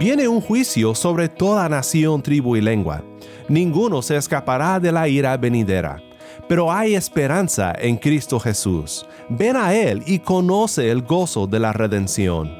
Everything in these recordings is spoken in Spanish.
Viene un juicio sobre toda nación, tribu y lengua. Ninguno se escapará de la ira venidera. Pero hay esperanza en Cristo Jesús. Ven a Él y conoce el gozo de la redención.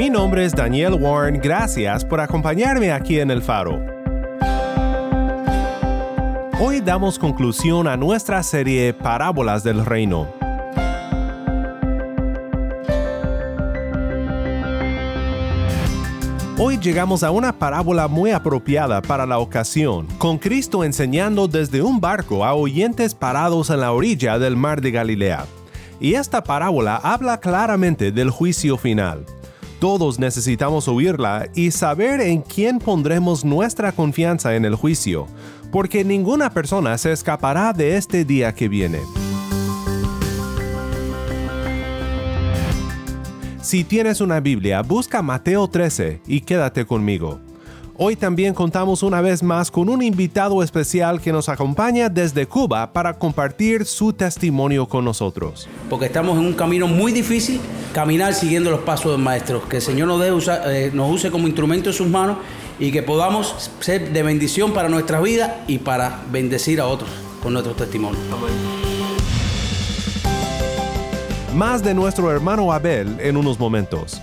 Mi nombre es Daniel Warren. Gracias por acompañarme aquí en El Faro. Hoy damos conclusión a nuestra serie Parábolas del Reino. Hoy llegamos a una parábola muy apropiada para la ocasión, con Cristo enseñando desde un barco a oyentes parados en la orilla del mar de Galilea. Y esta parábola habla claramente del juicio final. Todos necesitamos oírla y saber en quién pondremos nuestra confianza en el juicio, porque ninguna persona se escapará de este día que viene. Si tienes una Biblia, busca Mateo 13 y quédate conmigo. Hoy también contamos una vez más con un invitado especial que nos acompaña desde Cuba para compartir su testimonio con nosotros. Porque estamos en un camino muy difícil, caminar siguiendo los pasos del Maestro. Que el Señor nos, dé eh, nos use como instrumento en sus manos y que podamos ser de bendición para nuestras vidas y para bendecir a otros con nuestros testimonios. Más de nuestro hermano Abel en unos momentos.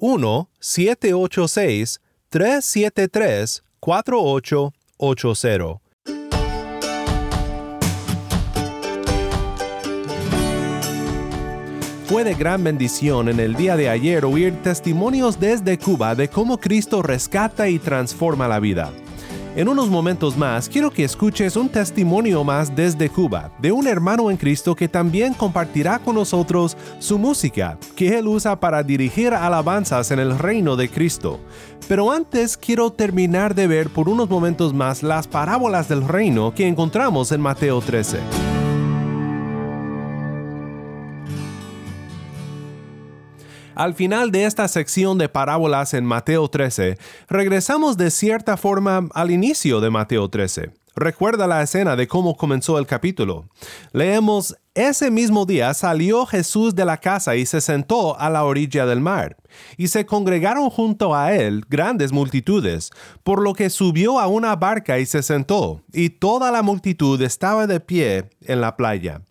1-786-373-4880. Fue de gran bendición en el día de ayer oír testimonios desde Cuba de cómo Cristo rescata y transforma la vida. En unos momentos más quiero que escuches un testimonio más desde Cuba de un hermano en Cristo que también compartirá con nosotros su música que él usa para dirigir alabanzas en el reino de Cristo. Pero antes quiero terminar de ver por unos momentos más las parábolas del reino que encontramos en Mateo 13. Al final de esta sección de parábolas en Mateo 13, regresamos de cierta forma al inicio de Mateo 13. Recuerda la escena de cómo comenzó el capítulo. Leemos, ese mismo día salió Jesús de la casa y se sentó a la orilla del mar, y se congregaron junto a él grandes multitudes, por lo que subió a una barca y se sentó, y toda la multitud estaba de pie en la playa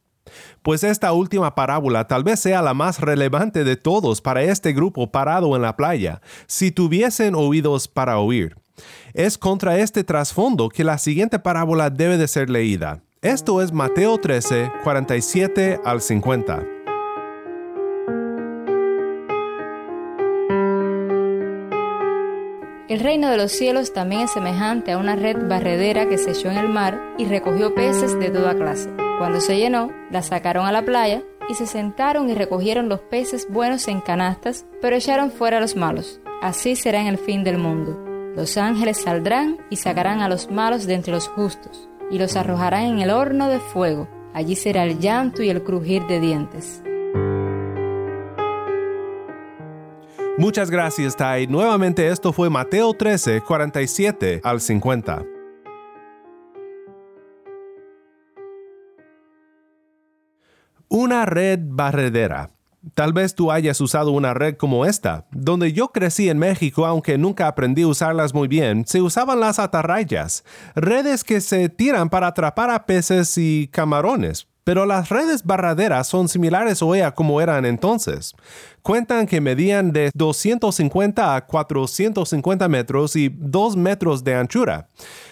pues esta última parábola tal vez sea la más relevante de todos para este grupo parado en la playa, si tuviesen oídos para oír. Es contra este trasfondo que la siguiente parábola debe de ser leída. Esto es Mateo 13, 47 al 50. El reino de los cielos también es semejante a una red barredera que se echó en el mar y recogió peces de toda clase. Cuando se llenó, la sacaron a la playa y se sentaron y recogieron los peces buenos en canastas, pero echaron fuera los malos. Así será en el fin del mundo. Los ángeles saldrán y sacarán a los malos de entre los justos, y los arrojarán en el horno de fuego. Allí será el llanto y el crujir de dientes. Muchas gracias, Tai. Nuevamente esto fue Mateo 13, 47 al 50. Una red barredera. Tal vez tú hayas usado una red como esta. Donde yo crecí en México, aunque nunca aprendí a usarlas muy bien, se usaban las atarrayas, redes que se tiran para atrapar a peces y camarones. Pero las redes barraderas son similares hoy a como eran entonces. Cuentan que medían de 250 a 450 metros y 2 metros de anchura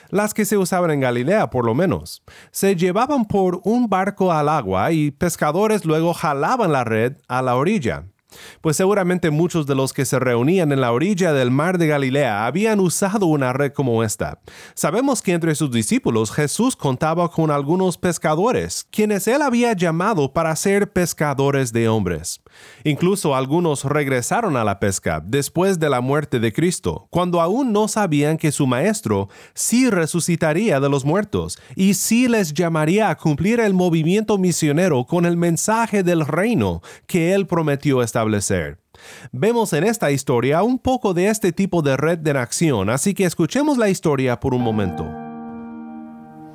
las que se usaban en Galilea por lo menos. Se llevaban por un barco al agua y pescadores luego jalaban la red a la orilla pues seguramente muchos de los que se reunían en la orilla del mar de Galilea habían usado una red como esta. Sabemos que entre sus discípulos Jesús contaba con algunos pescadores, quienes él había llamado para ser pescadores de hombres. Incluso algunos regresaron a la pesca después de la muerte de Cristo, cuando aún no sabían que su Maestro sí resucitaría de los muertos y sí les llamaría a cumplir el movimiento misionero con el mensaje del reino que él prometió establecer Vemos en esta historia un poco de este tipo de red de acción, así que escuchemos la historia por un momento.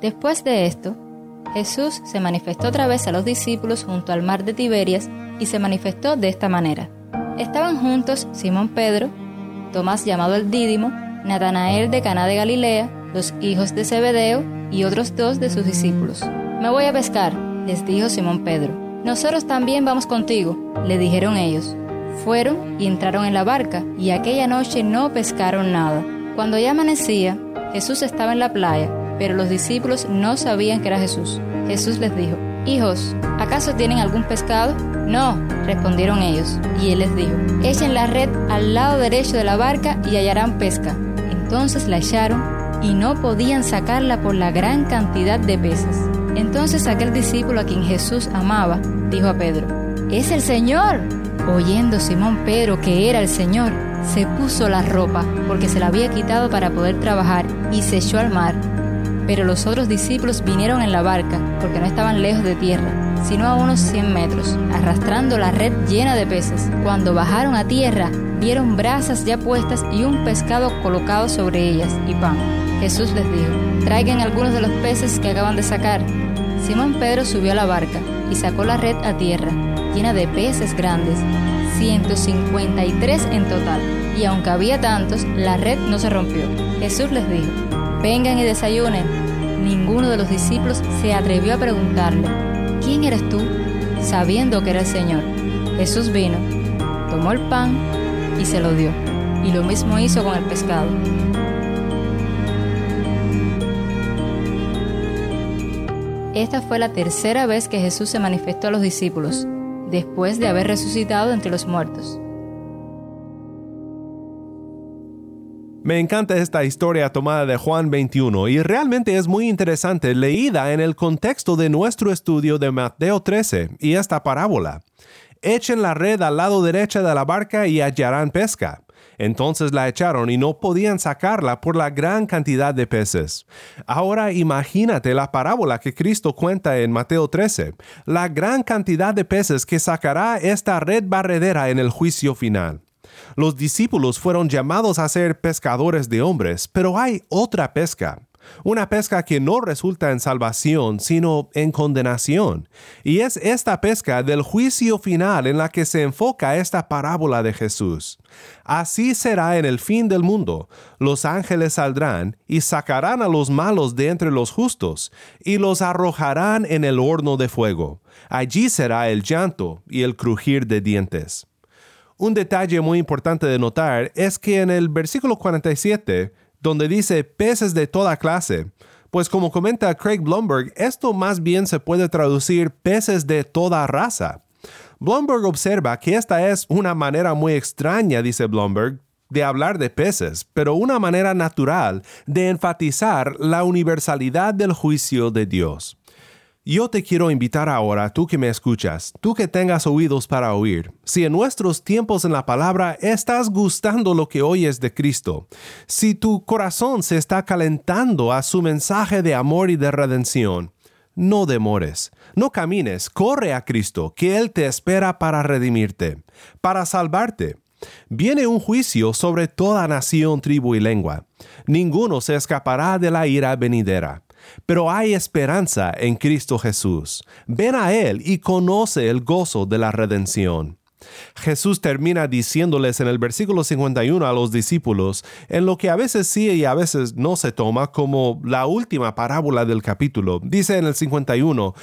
Después de esto, Jesús se manifestó otra vez a los discípulos junto al mar de Tiberias y se manifestó de esta manera. Estaban juntos Simón Pedro, Tomás llamado el Dídimo, Natanael de Caná de Galilea, los hijos de Zebedeo y otros dos de sus discípulos. Me voy a pescar, les dijo Simón Pedro. Nosotros también vamos contigo, le dijeron ellos. Fueron y entraron en la barca, y aquella noche no pescaron nada. Cuando ya amanecía, Jesús estaba en la playa, pero los discípulos no sabían que era Jesús. Jesús les dijo, Hijos, ¿acaso tienen algún pescado? No, respondieron ellos. Y él les dijo, Echen la red al lado derecho de la barca y hallarán pesca. Entonces la echaron y no podían sacarla por la gran cantidad de peces. Entonces aquel discípulo a quien Jesús amaba dijo a Pedro, es el Señor. Oyendo Simón Pedro que era el Señor, se puso la ropa porque se la había quitado para poder trabajar y se echó al mar. Pero los otros discípulos vinieron en la barca porque no estaban lejos de tierra, sino a unos 100 metros, arrastrando la red llena de peces. Cuando bajaron a tierra, vieron brasas ya puestas y un pescado colocado sobre ellas y pan. Jesús les dijo, traigan algunos de los peces que acaban de sacar. Simón Pedro subió a la barca y sacó la red a tierra, llena de peces grandes, 153 en total. Y aunque había tantos, la red no se rompió. Jesús les dijo, vengan y desayunen. Ninguno de los discípulos se atrevió a preguntarle, ¿quién eres tú? sabiendo que era el Señor. Jesús vino, tomó el pan y se lo dio. Y lo mismo hizo con el pescado. Esta fue la tercera vez que Jesús se manifestó a los discípulos, después de haber resucitado entre los muertos. Me encanta esta historia tomada de Juan 21 y realmente es muy interesante leída en el contexto de nuestro estudio de Mateo 13 y esta parábola. Echen la red al lado derecho de la barca y hallarán pesca. Entonces la echaron y no podían sacarla por la gran cantidad de peces. Ahora imagínate la parábola que Cristo cuenta en Mateo 13, la gran cantidad de peces que sacará esta red barredera en el juicio final. Los discípulos fueron llamados a ser pescadores de hombres, pero hay otra pesca una pesca que no resulta en salvación, sino en condenación. Y es esta pesca del juicio final en la que se enfoca esta parábola de Jesús. Así será en el fin del mundo. Los ángeles saldrán y sacarán a los malos de entre los justos, y los arrojarán en el horno de fuego. Allí será el llanto y el crujir de dientes. Un detalle muy importante de notar es que en el versículo 47 donde dice peces de toda clase. Pues como comenta Craig Blomberg, esto más bien se puede traducir peces de toda raza. Blomberg observa que esta es una manera muy extraña, dice Blomberg, de hablar de peces, pero una manera natural de enfatizar la universalidad del juicio de Dios. Yo te quiero invitar ahora, tú que me escuchas, tú que tengas oídos para oír, si en nuestros tiempos en la palabra estás gustando lo que oyes de Cristo, si tu corazón se está calentando a su mensaje de amor y de redención, no demores, no camines, corre a Cristo, que Él te espera para redimirte, para salvarte. Viene un juicio sobre toda nación, tribu y lengua. Ninguno se escapará de la ira venidera pero hay esperanza en Cristo Jesús. Ven a Él y conoce el gozo de la redención. Jesús termina diciéndoles en el versículo 51 a los discípulos, en lo que a veces sí y a veces no se toma como la última parábola del capítulo. Dice en el 51,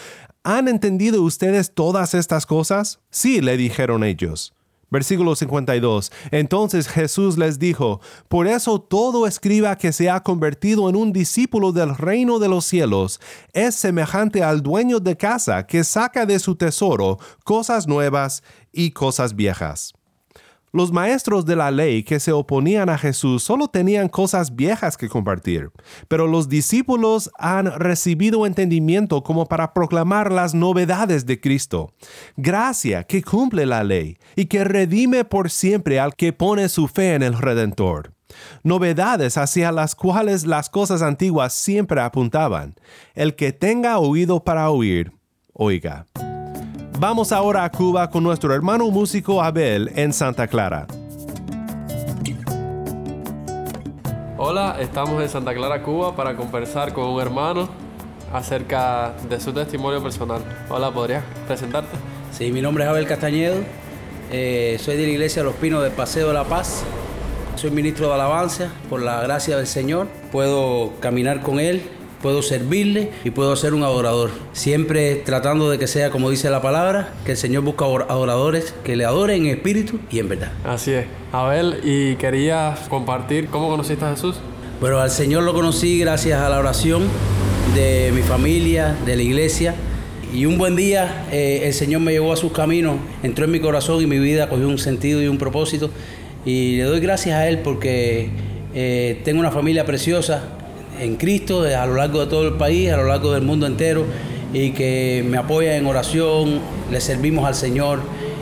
¿Han entendido ustedes todas estas cosas? Sí, le dijeron ellos. Versículo 52. Entonces Jesús les dijo, Por eso todo escriba que se ha convertido en un discípulo del reino de los cielos es semejante al dueño de casa que saca de su tesoro cosas nuevas y cosas viejas. Los maestros de la ley que se oponían a Jesús solo tenían cosas viejas que compartir, pero los discípulos han recibido entendimiento como para proclamar las novedades de Cristo. Gracia que cumple la ley y que redime por siempre al que pone su fe en el Redentor. Novedades hacia las cuales las cosas antiguas siempre apuntaban. El que tenga oído para oír, oiga. Vamos ahora a Cuba con nuestro hermano músico Abel en Santa Clara. Hola, estamos en Santa Clara, Cuba, para conversar con un hermano acerca de su testimonio personal. Hola, ¿podrías presentarte? Sí, mi nombre es Abel Castañedo, eh, soy de la iglesia Los Pinos del Paseo de la Paz, soy ministro de alabanza, por la gracia del Señor, puedo caminar con Él puedo servirle y puedo ser un adorador. Siempre tratando de que sea como dice la palabra, que el Señor busca adoradores que le adoren en espíritu y en verdad. Así es. Abel, y quería compartir cómo conociste a Jesús. Bueno, al Señor lo conocí gracias a la oración de mi familia, de la iglesia. Y un buen día eh, el Señor me llevó a sus caminos, entró en mi corazón y mi vida cogió un sentido y un propósito. Y le doy gracias a Él porque eh, tengo una familia preciosa, en Cristo a lo largo de todo el país, a lo largo del mundo entero y que me apoya en oración, le servimos al Señor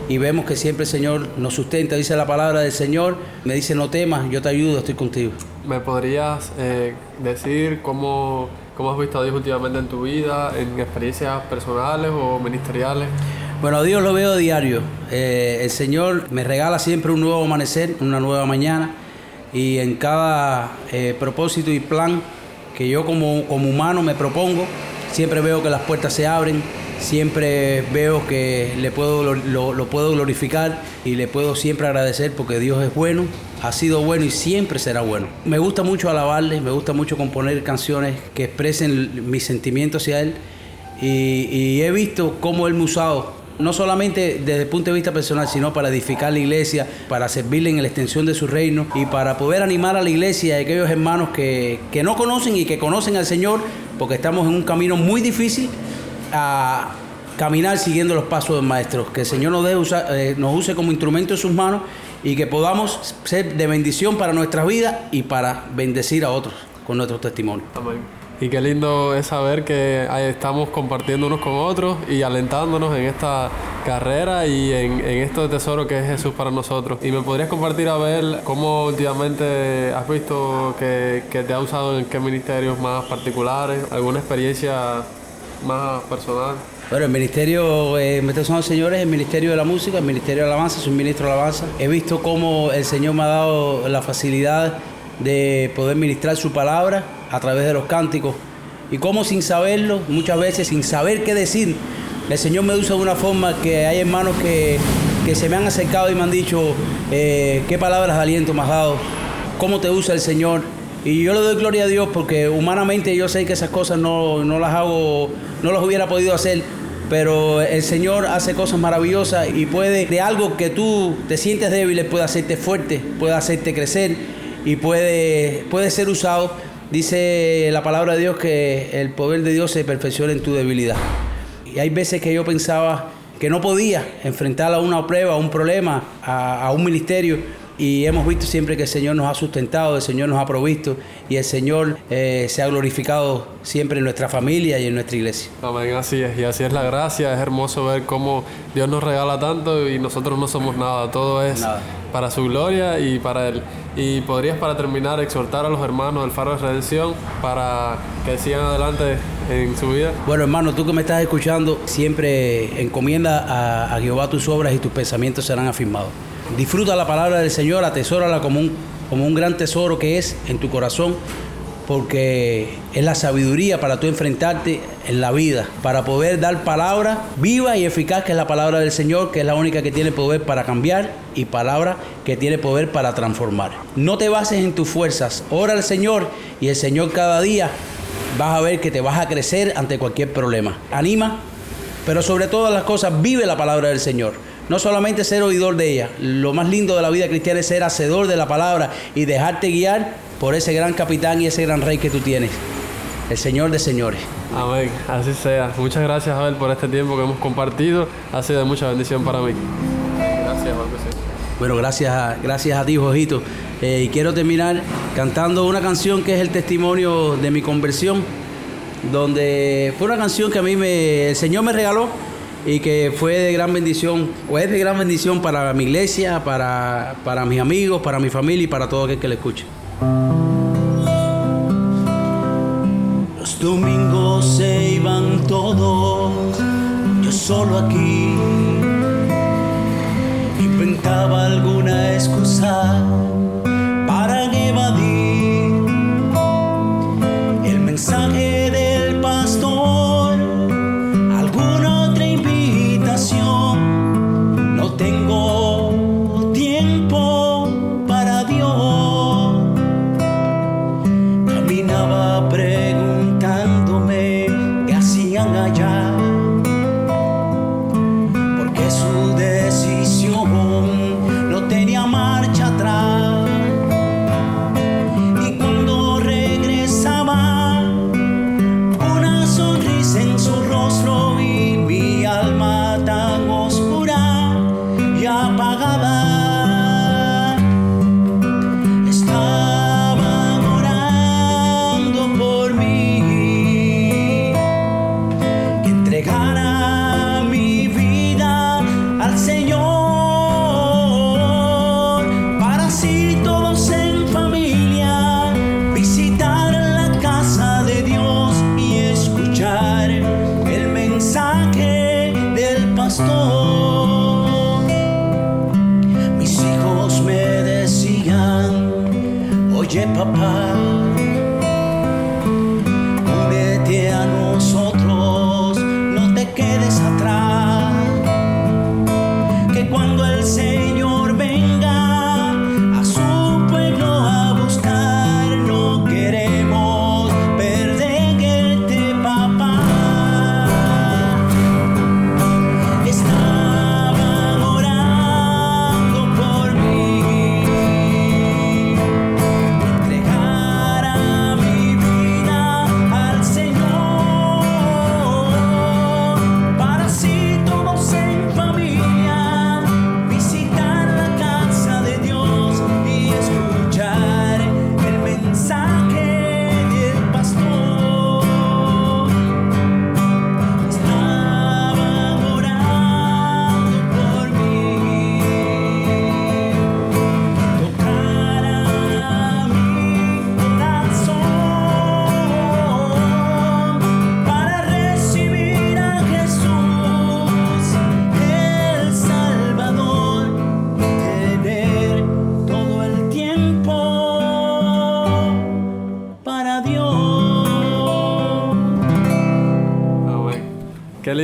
y vemos que siempre el Señor nos sustenta, dice la palabra del Señor, me dice no temas, yo te ayudo, estoy contigo. ¿Me podrías eh, decir cómo, cómo has visto a Dios últimamente en tu vida, en experiencias personales o ministeriales? Bueno, a Dios lo veo diario. Eh, el Señor me regala siempre un nuevo amanecer, una nueva mañana y en cada eh, propósito y plan que yo como, como humano me propongo, siempre veo que las puertas se abren, siempre veo que le puedo, lo, puedo glorificar y le puedo siempre agradecer porque Dios es bueno, ha sido bueno y siempre será bueno. Me gusta mucho alabarle, me gusta mucho componer canciones que expresen mis sentimientos hacia Él y, y he visto cómo Él me ha usado no solamente desde el punto de vista personal, sino para edificar la iglesia, para servirle en la extensión de su reino y para poder animar a la iglesia y a aquellos hermanos que, no conocen y que conocen al Señor, porque estamos en un camino muy difícil a caminar siguiendo los pasos del Maestro. Que el Señor nos, eh, nos use como instrumento en sus manos y que podamos ser de bendición para nuestras vidas y para bendecir a otros con nuestro testimonio. Amén. Y qué lindo es saber que estamos compartiendo unos con otros y alentándonos en esta carrera y en, en esto de tesoro que es Jesús para nosotros. ¿Y me podrías compartir a ver cómo últimamente has visto que, que te ha usado en qué ministerios más particulares? ¿Alguna experiencia más personal? Bueno, el ministerio, eh, me son señores, el ministerio de la música, el ministerio de alabanza, soy ministro de alabanza. He visto cómo el Señor me ha dado la facilidad de poder ministrar su palabra a través de los cánticos y cómo sin saberlo, muchas veces sin saber qué decir, el Señor me usa de una forma que hay hermanos que, se me han acercado y me han dicho eh, qué palabras de aliento me has dado, cómo te usa el Señor. Y yo le doy gloria a Dios porque humanamente yo sé que esas cosas no, no las hago, no las hubiera podido hacer, pero el Señor hace cosas maravillosas y puede, de algo que tú te sientes débil, puede hacerte fuerte, puede hacerte crecer y puede, puede ser usado. Dice la palabra de Dios que el poder de Dios se perfecciona en tu debilidad. Y hay veces que yo pensaba que no podía enfrentar a una prueba, a un problema, a, un ministerio. Y hemos visto siempre que el Señor nos ha sustentado, el Señor nos ha provisto y el Señor eh, se ha glorificado siempre en nuestra familia y en nuestra iglesia. Amén, así es. Y así es la gracia. Es hermoso ver cómo Dios nos regala tanto y nosotros no somos nada. Todo es para su gloria y para Él. Y podrías para terminar exhortar a los hermanos del Faro de Redención para que sigan adelante en su vida. Bueno hermano, tú que me estás escuchando, siempre encomienda a, Jehová tus obras y tus pensamientos serán afirmados. Disfruta la palabra del Señor, atesórala como un, como un gran tesoro que es en tu corazón, porque es la sabiduría para tú enfrentarte en la vida, para poder dar palabra viva y eficaz, que es la palabra del Señor, que es la única que tiene poder para cambiar y palabra que tiene poder para transformar. No te bases en tus fuerzas, ora al Señor y el Señor cada día vas a ver que te vas a crecer ante cualquier problema. Anima, pero sobre todas las cosas vive la palabra del Señor. No solamente ser oidor de ella, lo más lindo de la vida cristiana es ser hacedor de la palabra y dejarte guiar por ese gran capitán y ese gran rey que tú tienes, el Señor de señores. Amén, así sea. Muchas gracias, Abel, por este tiempo que hemos compartido. Ha sido de mucha bendición para mí. Gracias, José. Bueno, gracias gracias a ti, Jojito. Eh, y quiero terminar cantando una canción que es el testimonio de mi conversión, donde fue una canción que a mí me, el Señor me regaló y que fue de gran bendición, o es de gran bendición para mi iglesia, para, para mis amigos, para mi familia y para todo aquel que le escuche. Los domingos se iban todos, yo solo aquí. Inventaba alguna excusa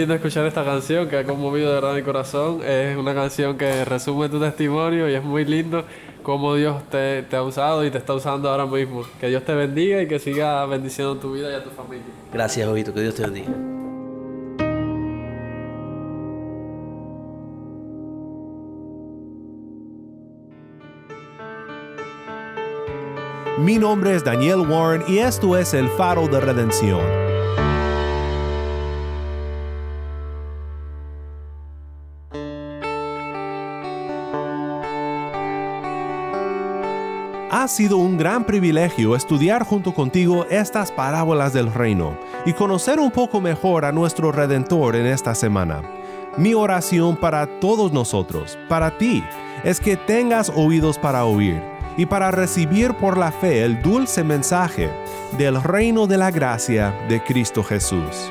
lindo escuchar esta canción que ha conmovido de verdad mi corazón. Es una canción que resume tu testimonio y es muy lindo cómo Dios te, te ha usado y te está usando ahora mismo. Que Dios te bendiga y que siga bendiciendo tu vida y a tu familia. Gracias, Jovito, que Dios te bendiga. Mi nombre es Daniel Warren y esto es El Faro de Redención. Ha sido un gran privilegio estudiar junto contigo estas parábolas del reino y conocer un poco mejor a nuestro Redentor en esta semana. Mi oración para todos nosotros, para ti, es que tengas oídos para oír y para recibir por la fe el dulce mensaje del reino de la gracia de Cristo Jesús.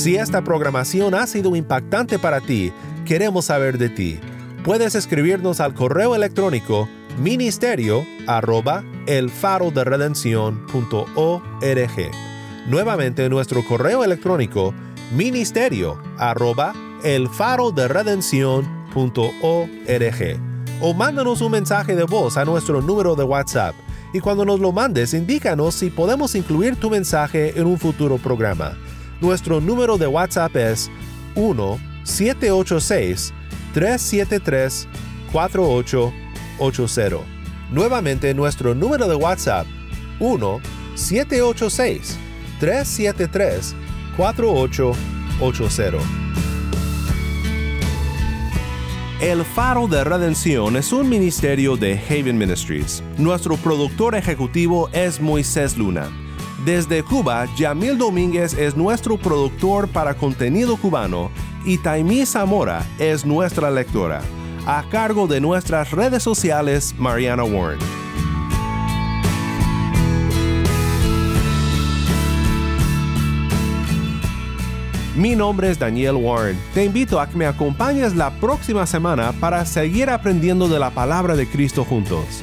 Si esta programación ha sido impactante para ti, queremos saber de ti. Puedes escribirnos al correo electrónico ministerio arroba el faro de Nuevamente nuestro correo electrónico ministerio arroba el faro de o mándanos un mensaje de voz a nuestro número de WhatsApp y cuando nos lo mandes indícanos si podemos incluir tu mensaje en un futuro programa. Nuestro número de WhatsApp es 1-786-373-4880. Nuevamente nuestro número de WhatsApp 1-786-373-4880. El Faro de Redención es un ministerio de Haven Ministries. Nuestro productor ejecutivo es Moisés Luna. Desde Cuba, Yamil Domínguez es nuestro productor para contenido cubano y Taimí Zamora es nuestra lectora, a cargo de nuestras redes sociales Mariana Warren. Mi nombre es Daniel Warren. Te invito a que me acompañes la próxima semana para seguir aprendiendo de la palabra de Cristo juntos